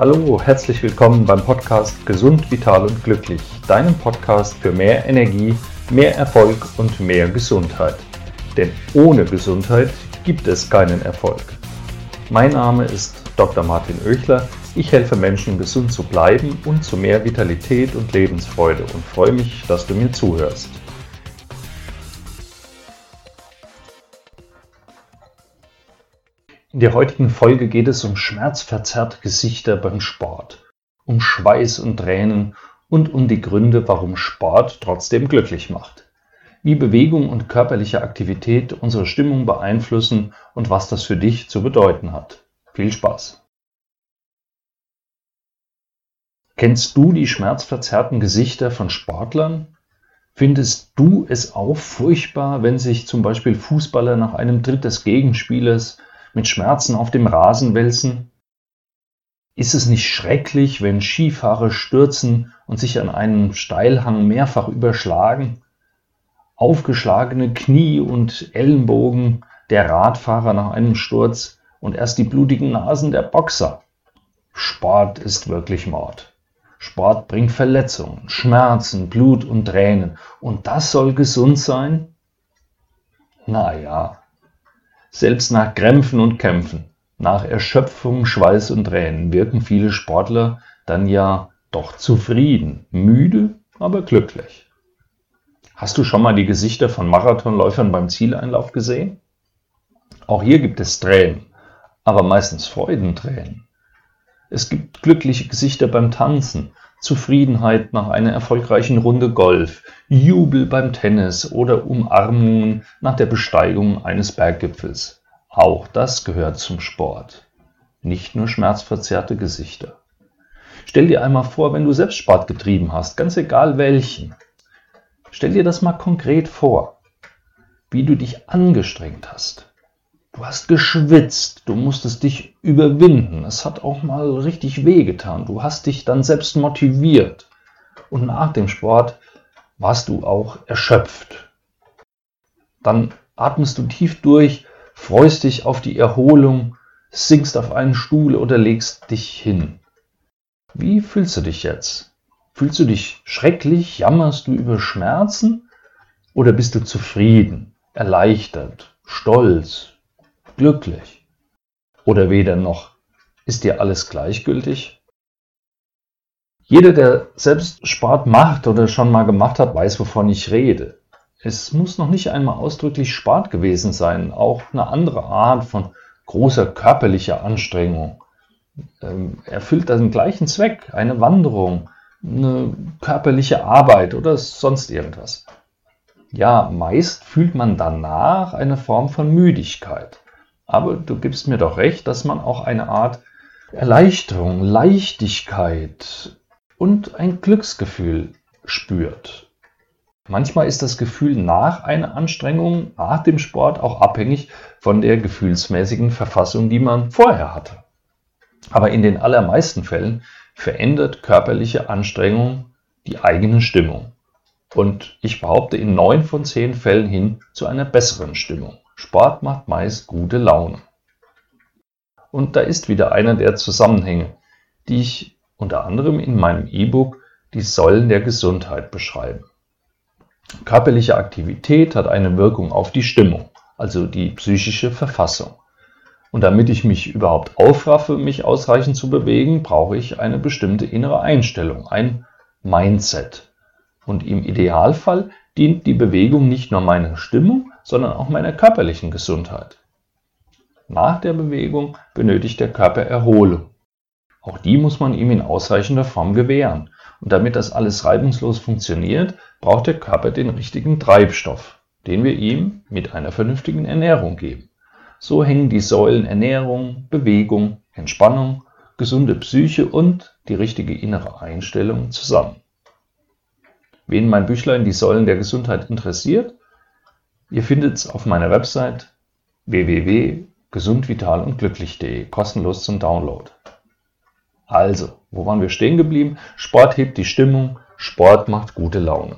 Hallo, herzlich willkommen beim Podcast Gesund, Vital und Glücklich, deinem Podcast für mehr Energie, mehr Erfolg und mehr Gesundheit. Denn ohne Gesundheit gibt es keinen Erfolg. Mein Name ist Dr. Martin Oechler. Ich helfe Menschen, gesund zu bleiben und zu mehr Vitalität und Lebensfreude und freue mich, dass du mir zuhörst. In der heutigen Folge geht es um schmerzverzerrte Gesichter beim Sport, um Schweiß und Tränen und um die Gründe, warum Sport trotzdem glücklich macht. Wie Bewegung und körperliche Aktivität unsere Stimmung beeinflussen und was das für dich zu bedeuten hat. Viel Spaß! Kennst du die schmerzverzerrten Gesichter von Sportlern? Findest du es auch furchtbar, wenn sich zum Beispiel Fußballer nach einem Tritt des Gegenspielers mit Schmerzen auf dem Rasen wälzen? Ist es nicht schrecklich, wenn Skifahrer stürzen und sich an einem Steilhang mehrfach überschlagen? Aufgeschlagene Knie und Ellenbogen der Radfahrer nach einem Sturz und erst die blutigen Nasen der Boxer. Sport ist wirklich Mord. Sport bringt Verletzungen, Schmerzen, Blut und Tränen. Und das soll gesund sein? Naja, selbst nach Krämpfen und Kämpfen, nach Erschöpfung, Schweiß und Tränen wirken viele Sportler dann ja doch zufrieden, müde, aber glücklich. Hast du schon mal die Gesichter von Marathonläufern beim Zieleinlauf gesehen? Auch hier gibt es Tränen, aber meistens Freudentränen. Es gibt glückliche Gesichter beim Tanzen, Zufriedenheit nach einer erfolgreichen Runde Golf, Jubel beim Tennis oder Umarmungen nach der Besteigung eines Berggipfels. Auch das gehört zum Sport. Nicht nur schmerzverzerrte Gesichter. Stell dir einmal vor, wenn du selbst Sport getrieben hast, ganz egal welchen. Stell dir das mal konkret vor, wie du dich angestrengt hast, Du hast geschwitzt, du musstest dich überwinden. Es hat auch mal richtig wehgetan. Du hast dich dann selbst motiviert. Und nach dem Sport warst du auch erschöpft. Dann atmest du tief durch, freust dich auf die Erholung, sinkst auf einen Stuhl oder legst dich hin. Wie fühlst du dich jetzt? Fühlst du dich schrecklich? Jammerst du über Schmerzen? Oder bist du zufrieden, erleichtert, stolz, glücklich? Oder weder noch, ist dir alles gleichgültig? Jeder, der selbst Sport macht oder schon mal gemacht hat, weiß, wovon ich rede. Es muss noch nicht einmal ausdrücklich Sport gewesen sein, auch eine andere Art von großer körperlicher Anstrengung ähm, erfüllt den gleichen Zweck, eine Wanderung, eine körperliche Arbeit oder sonst irgendwas. Ja, meist fühlt man danach eine Form von Müdigkeit. Aber du gibst mir doch recht, dass man auch eine Art Erleichterung, Leichtigkeit und ein Glücksgefühl spürt. Manchmal ist das Gefühl nach einer Anstrengung, nach dem Sport auch abhängig von der gefühlsmäßigen Verfassung, die man vorher hatte. Aber in den allermeisten Fällen verändert körperliche Anstrengung die eigene Stimmung. Und ich behaupte in neun von zehn Fällen hin zu einer besseren Stimmung. Sport macht meist gute Laune. Und da ist wieder einer der Zusammenhänge, die ich unter anderem in meinem E-Book Die Säulen der Gesundheit beschreibe. Körperliche Aktivität hat eine Wirkung auf die Stimmung, also die psychische Verfassung. Und damit ich mich überhaupt aufraffe, mich ausreichend zu bewegen, brauche ich eine bestimmte innere Einstellung, ein Mindset. Und im Idealfall dient die Bewegung nicht nur meiner Stimmung, sondern auch meiner körperlichen Gesundheit. Nach der Bewegung benötigt der Körper Erholung. Auch die muss man ihm in ausreichender Form gewähren. Und damit das alles reibungslos funktioniert, braucht der Körper den richtigen Treibstoff, den wir ihm mit einer vernünftigen Ernährung geben. So hängen die Säulen Ernährung, Bewegung, Entspannung, gesunde Psyche und die richtige innere Einstellung zusammen. Wen mein Büchlein Die Säulen der Gesundheit interessiert, Ihr findet es auf meiner Website www.gesundvital und glücklich.de kostenlos zum Download. Also, wo waren wir stehen geblieben? Sport hebt die Stimmung, Sport macht gute Laune.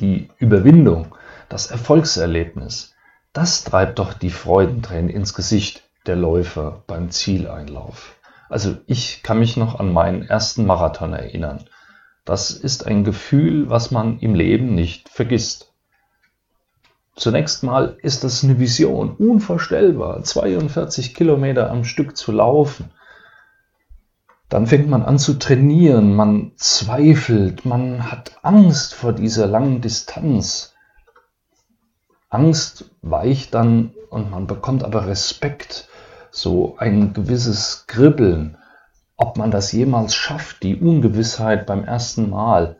Die Überwindung, das Erfolgserlebnis, das treibt doch die Freudentränen ins Gesicht der Läufer beim Zieleinlauf. Also ich kann mich noch an meinen ersten Marathon erinnern. Das ist ein Gefühl, was man im Leben nicht vergisst. Zunächst mal ist das eine Vision, unvorstellbar, 42 Kilometer am Stück zu laufen. Dann fängt man an zu trainieren, man zweifelt, man hat Angst vor dieser langen Distanz. Angst weicht dann und man bekommt aber Respekt, so ein gewisses Kribbeln, ob man das jemals schafft, die Ungewissheit beim ersten Mal.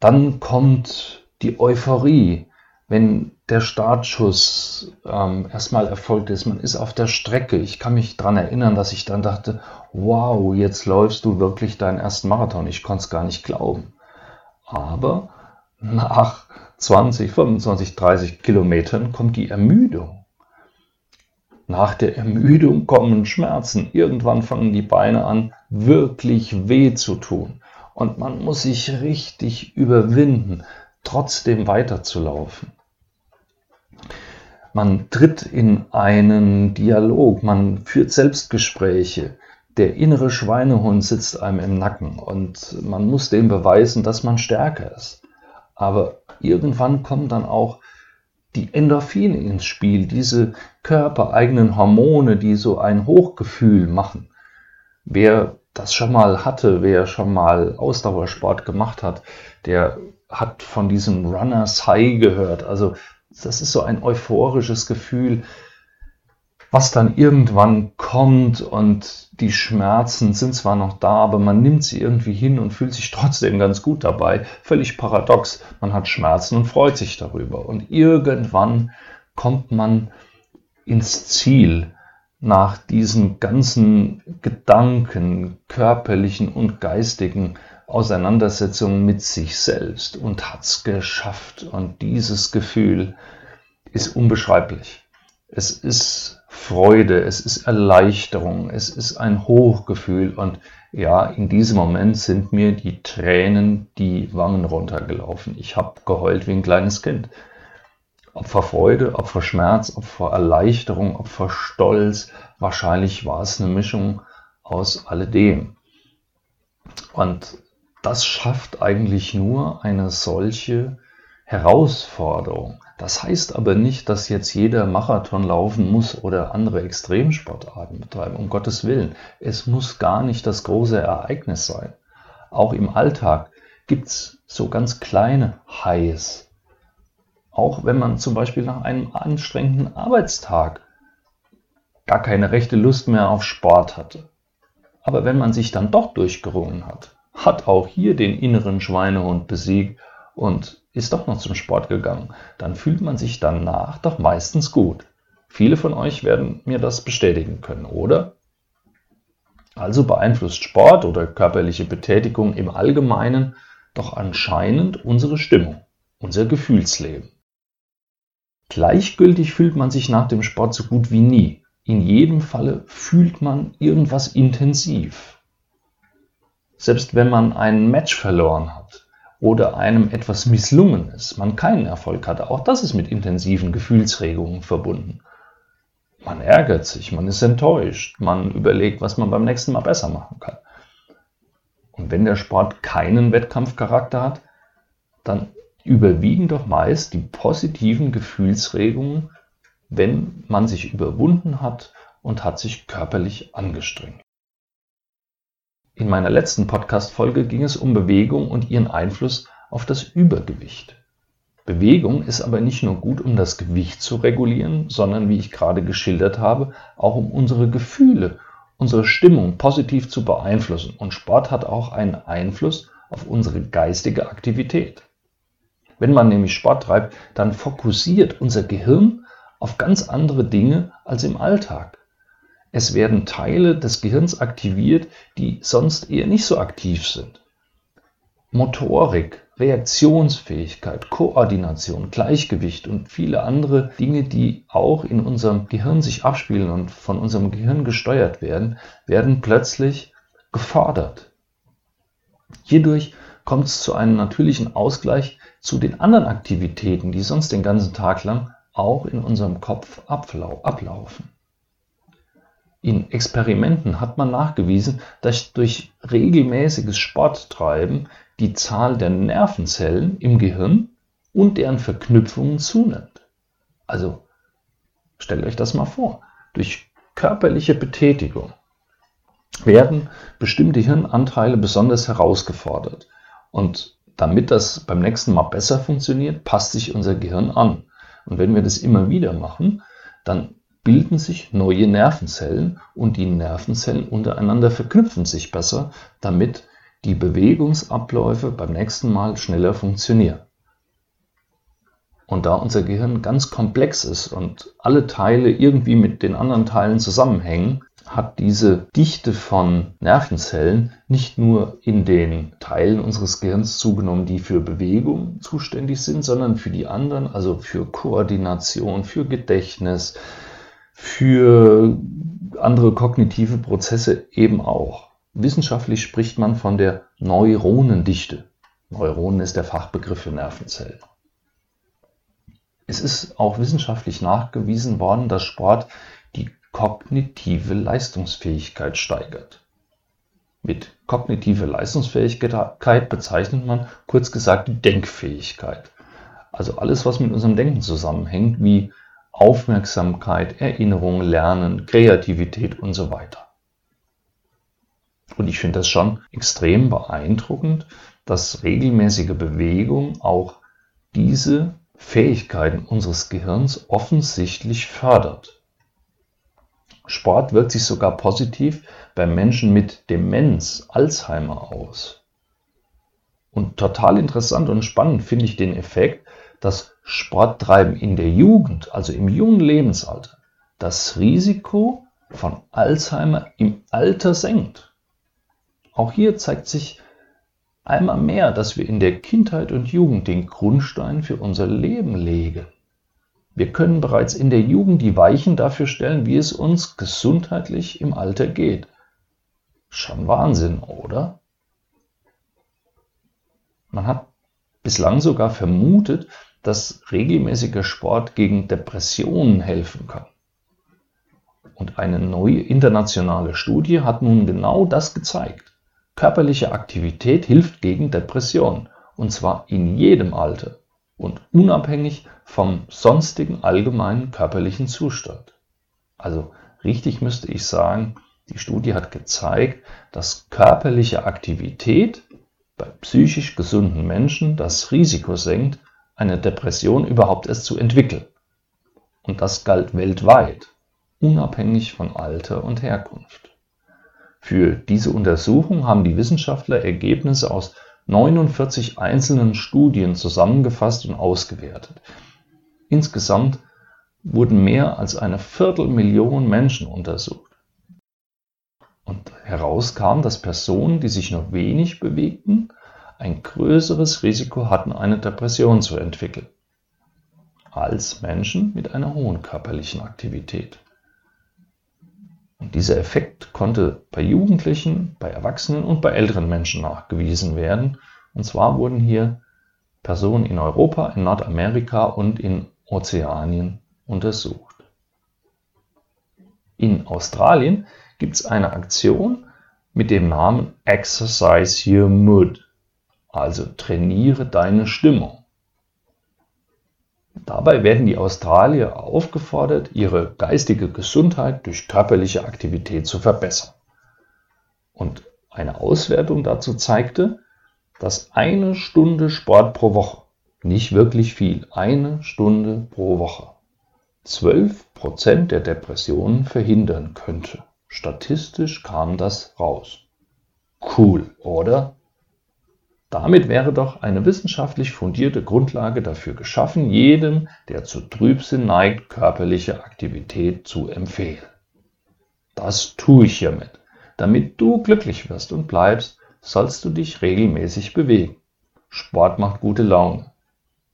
Dann kommt die Euphorie, wenn der Startschuss ähm, erstmal erfolgt ist. Man ist auf der Strecke. Ich kann mich daran erinnern, dass ich dann dachte, wow, jetzt läufst du wirklich deinen ersten Marathon. Ich konnte es gar nicht glauben. Aber nach 20, 25, 30 Kilometern kommt die Ermüdung. Nach der Ermüdung kommen Schmerzen. Irgendwann fangen die Beine an, wirklich weh zu tun. Und man muss sich richtig überwinden, trotzdem weiterzulaufen. Man tritt in einen Dialog, man führt Selbstgespräche. Der innere Schweinehund sitzt einem im Nacken und man muss dem beweisen, dass man stärker ist. Aber irgendwann kommen dann auch die Endorphine ins Spiel, diese körpereigenen Hormone, die so ein Hochgefühl machen. Wer das schon mal hatte, wer schon mal Ausdauersport gemacht hat, der hat von diesem Runners High gehört. Also das ist so ein euphorisches Gefühl, was dann irgendwann kommt und die Schmerzen sind zwar noch da, aber man nimmt sie irgendwie hin und fühlt sich trotzdem ganz gut dabei. Völlig paradox. Man hat Schmerzen und freut sich darüber. Und irgendwann kommt man ins Ziel nach diesen ganzen Gedanken, körperlichen und geistigen Auseinandersetzungen mit sich selbst und hat es geschafft. Und dieses Gefühl ist unbeschreiblich. Es ist Freude, es ist Erleichterung, es ist ein Hochgefühl und ja, in diesem Moment sind mir die Tränen die Wangen runtergelaufen. Ich habe geheult wie ein kleines Kind. Ob vor Freude, ob vor Schmerz, ob vor Erleichterung, ob vor Stolz. Wahrscheinlich war es eine Mischung aus alledem. Und das schafft eigentlich nur eine solche Herausforderung. Das heißt aber nicht, dass jetzt jeder Marathon laufen muss oder andere Extremsportarten betreiben, um Gottes Willen. Es muss gar nicht das große Ereignis sein. Auch im Alltag gibt es so ganz kleine Highs. Auch wenn man zum Beispiel nach einem anstrengenden Arbeitstag gar keine rechte Lust mehr auf Sport hatte. Aber wenn man sich dann doch durchgerungen hat, hat auch hier den inneren Schweinehund besiegt und ist doch noch zum Sport gegangen, dann fühlt man sich danach doch meistens gut. Viele von euch werden mir das bestätigen können, oder? Also beeinflusst Sport oder körperliche Betätigung im Allgemeinen doch anscheinend unsere Stimmung, unser Gefühlsleben. Gleichgültig fühlt man sich nach dem Sport so gut wie nie. In jedem Falle fühlt man irgendwas intensiv selbst wenn man ein Match verloren hat oder einem etwas misslungen ist, man keinen Erfolg hatte, auch das ist mit intensiven Gefühlsregungen verbunden. Man ärgert sich, man ist enttäuscht, man überlegt, was man beim nächsten Mal besser machen kann. Und wenn der Sport keinen Wettkampfcharakter hat, dann überwiegen doch meist die positiven Gefühlsregungen, wenn man sich überwunden hat und hat sich körperlich angestrengt. In meiner letzten Podcast-Folge ging es um Bewegung und ihren Einfluss auf das Übergewicht. Bewegung ist aber nicht nur gut, um das Gewicht zu regulieren, sondern, wie ich gerade geschildert habe, auch um unsere Gefühle, unsere Stimmung positiv zu beeinflussen. Und Sport hat auch einen Einfluss auf unsere geistige Aktivität. Wenn man nämlich Sport treibt, dann fokussiert unser Gehirn auf ganz andere Dinge als im Alltag. Es werden Teile des Gehirns aktiviert, die sonst eher nicht so aktiv sind. Motorik, Reaktionsfähigkeit, Koordination, Gleichgewicht und viele andere Dinge, die auch in unserem Gehirn sich abspielen und von unserem Gehirn gesteuert werden, werden plötzlich gefordert. Hierdurch kommt es zu einem natürlichen Ausgleich zu den anderen Aktivitäten, die sonst den ganzen Tag lang auch in unserem Kopf ablaufen. In Experimenten hat man nachgewiesen, dass durch regelmäßiges Sporttreiben die Zahl der Nervenzellen im Gehirn und deren Verknüpfungen zunimmt. Also stellt euch das mal vor. Durch körperliche Betätigung werden bestimmte Hirnanteile besonders herausgefordert. Und damit das beim nächsten Mal besser funktioniert, passt sich unser Gehirn an. Und wenn wir das immer wieder machen, dann bilden sich neue Nervenzellen und die Nervenzellen untereinander verknüpfen sich besser, damit die Bewegungsabläufe beim nächsten Mal schneller funktionieren. Und da unser Gehirn ganz komplex ist und alle Teile irgendwie mit den anderen Teilen zusammenhängen, hat diese Dichte von Nervenzellen nicht nur in den Teilen unseres Gehirns zugenommen, die für Bewegung zuständig sind, sondern für die anderen, also für Koordination, für Gedächtnis, für andere kognitive Prozesse eben auch. Wissenschaftlich spricht man von der Neuronendichte. Neuronen ist der Fachbegriff für Nervenzellen. Es ist auch wissenschaftlich nachgewiesen worden, dass Sport die kognitive Leistungsfähigkeit steigert. Mit kognitive Leistungsfähigkeit bezeichnet man kurz gesagt die Denkfähigkeit. Also alles, was mit unserem Denken zusammenhängt, wie Aufmerksamkeit, Erinnerung, Lernen, Kreativität und so weiter. Und ich finde das schon extrem beeindruckend, dass regelmäßige Bewegung auch diese Fähigkeiten unseres Gehirns offensichtlich fördert. Sport wirkt sich sogar positiv bei Menschen mit Demenz, Alzheimer aus. Und total interessant und spannend finde ich den Effekt, dass Sporttreiben in der Jugend, also im jungen Lebensalter, das Risiko von Alzheimer im Alter senkt. Auch hier zeigt sich einmal mehr, dass wir in der Kindheit und Jugend den Grundstein für unser Leben legen. Wir können bereits in der Jugend die Weichen dafür stellen, wie es uns gesundheitlich im Alter geht. Schon Wahnsinn, oder? Man hat bislang sogar vermutet, dass regelmäßiger Sport gegen Depressionen helfen kann. Und eine neue internationale Studie hat nun genau das gezeigt. Körperliche Aktivität hilft gegen Depression, und zwar in jedem Alter und unabhängig vom sonstigen allgemeinen körperlichen Zustand. Also richtig müsste ich sagen, die Studie hat gezeigt, dass körperliche Aktivität bei psychisch gesunden Menschen das Risiko senkt, eine Depression überhaupt erst zu entwickeln. Und das galt weltweit, unabhängig von Alter und Herkunft. Für diese Untersuchung haben die Wissenschaftler Ergebnisse aus 49 einzelnen Studien zusammengefasst und ausgewertet. Insgesamt wurden mehr als eine Viertelmillion Menschen untersucht. Und herauskam, dass Personen, die sich nur wenig bewegten, ein größeres Risiko hatten, eine Depression zu entwickeln, als Menschen mit einer hohen körperlichen Aktivität. Und dieser Effekt konnte bei Jugendlichen, bei Erwachsenen und bei älteren Menschen nachgewiesen werden. Und zwar wurden hier Personen in Europa, in Nordamerika und in Ozeanien untersucht. In Australien gibt es eine Aktion mit dem Namen Exercise Your Mood, also trainiere deine Stimmung. Dabei werden die Australier aufgefordert, ihre geistige Gesundheit durch körperliche Aktivität zu verbessern. Und eine Auswertung dazu zeigte, dass eine Stunde Sport pro Woche, nicht wirklich viel, eine Stunde pro Woche, 12% der Depressionen verhindern könnte. Statistisch kam das raus. Cool, oder? Damit wäre doch eine wissenschaftlich fundierte Grundlage dafür geschaffen, jedem, der zu Trübsinn neigt, körperliche Aktivität zu empfehlen. Das tue ich hiermit. Damit du glücklich wirst und bleibst, sollst du dich regelmäßig bewegen. Sport macht gute Laune.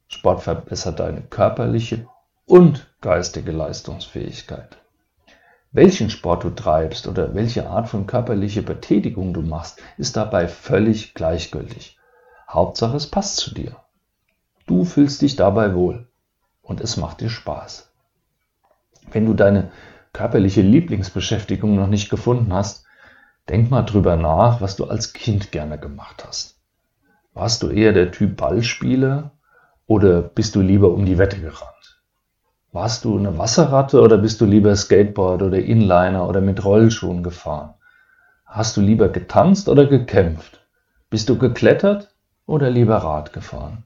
Sport verbessert deine körperliche und geistige Leistungsfähigkeit. Welchen Sport du treibst oder welche Art von körperlicher Betätigung du machst, ist dabei völlig gleichgültig. Hauptsache es passt zu dir. Du fühlst dich dabei wohl und es macht dir Spaß. Wenn du deine körperliche Lieblingsbeschäftigung noch nicht gefunden hast, denk mal drüber nach, was du als Kind gerne gemacht hast. Warst du eher der Typ Ballspieler oder bist du lieber um die Wette gerannt? Warst du eine Wasserratte oder bist du lieber Skateboard oder Inliner oder mit Rollschuhen gefahren? Hast du lieber getanzt oder gekämpft? Bist du geklettert oder lieber Rad gefahren?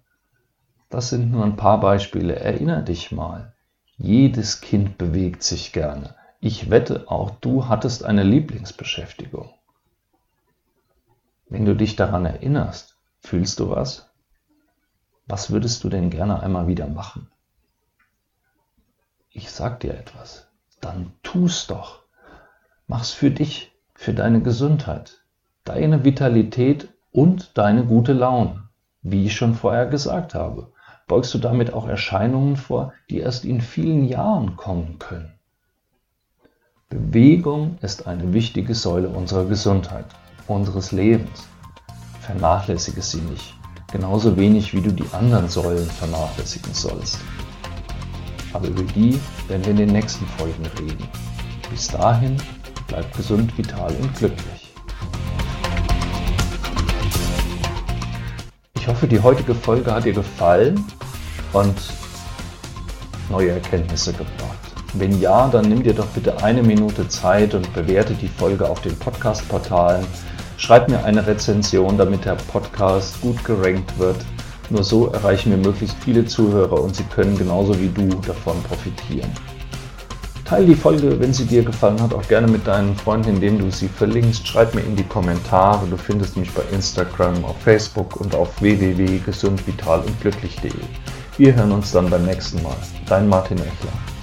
Das sind nur ein paar Beispiele. Erinner dich mal. Jedes Kind bewegt sich gerne. Ich wette, auch du hattest eine Lieblingsbeschäftigung. Wenn du dich daran erinnerst, fühlst du was? Was würdest du denn gerne einmal wieder machen? Ich sag dir etwas. Dann tu's doch. Mach's für dich, für deine Gesundheit, deine Vitalität und deine gute Laune, wie ich schon vorher gesagt habe beugst du damit auch Erscheinungen vor, die erst in vielen Jahren kommen können. Bewegung ist eine wichtige Säule unserer Gesundheit, unseres Lebens. Vernachlässige sie nicht, genauso wenig wie du die anderen Säulen vernachlässigen sollst. Aber über die werden wir in den nächsten Folgen reden. Bis dahin, bleib gesund, vital und glücklich. Ich hoffe, die heutige Folge hat dir gefallen und neue Erkenntnisse gebracht. Wenn ja, dann nimm dir doch bitte eine Minute Zeit und bewerte die Folge auf den Podcast-Portalen. Schreib mir eine Rezension, damit der Podcast gut gerankt wird. Nur so erreichen wir möglichst viele Zuhörer und sie können genauso wie du davon profitieren. Teil die Folge, wenn sie dir gefallen hat, auch gerne mit deinen Freunden, indem du sie verlinkst. Schreib mir in die Kommentare. Du findest mich bei Instagram, auf Facebook und auf www.gesundvitalundglücklich.de. Wir hören uns dann beim nächsten Mal. Dein Martin Echler.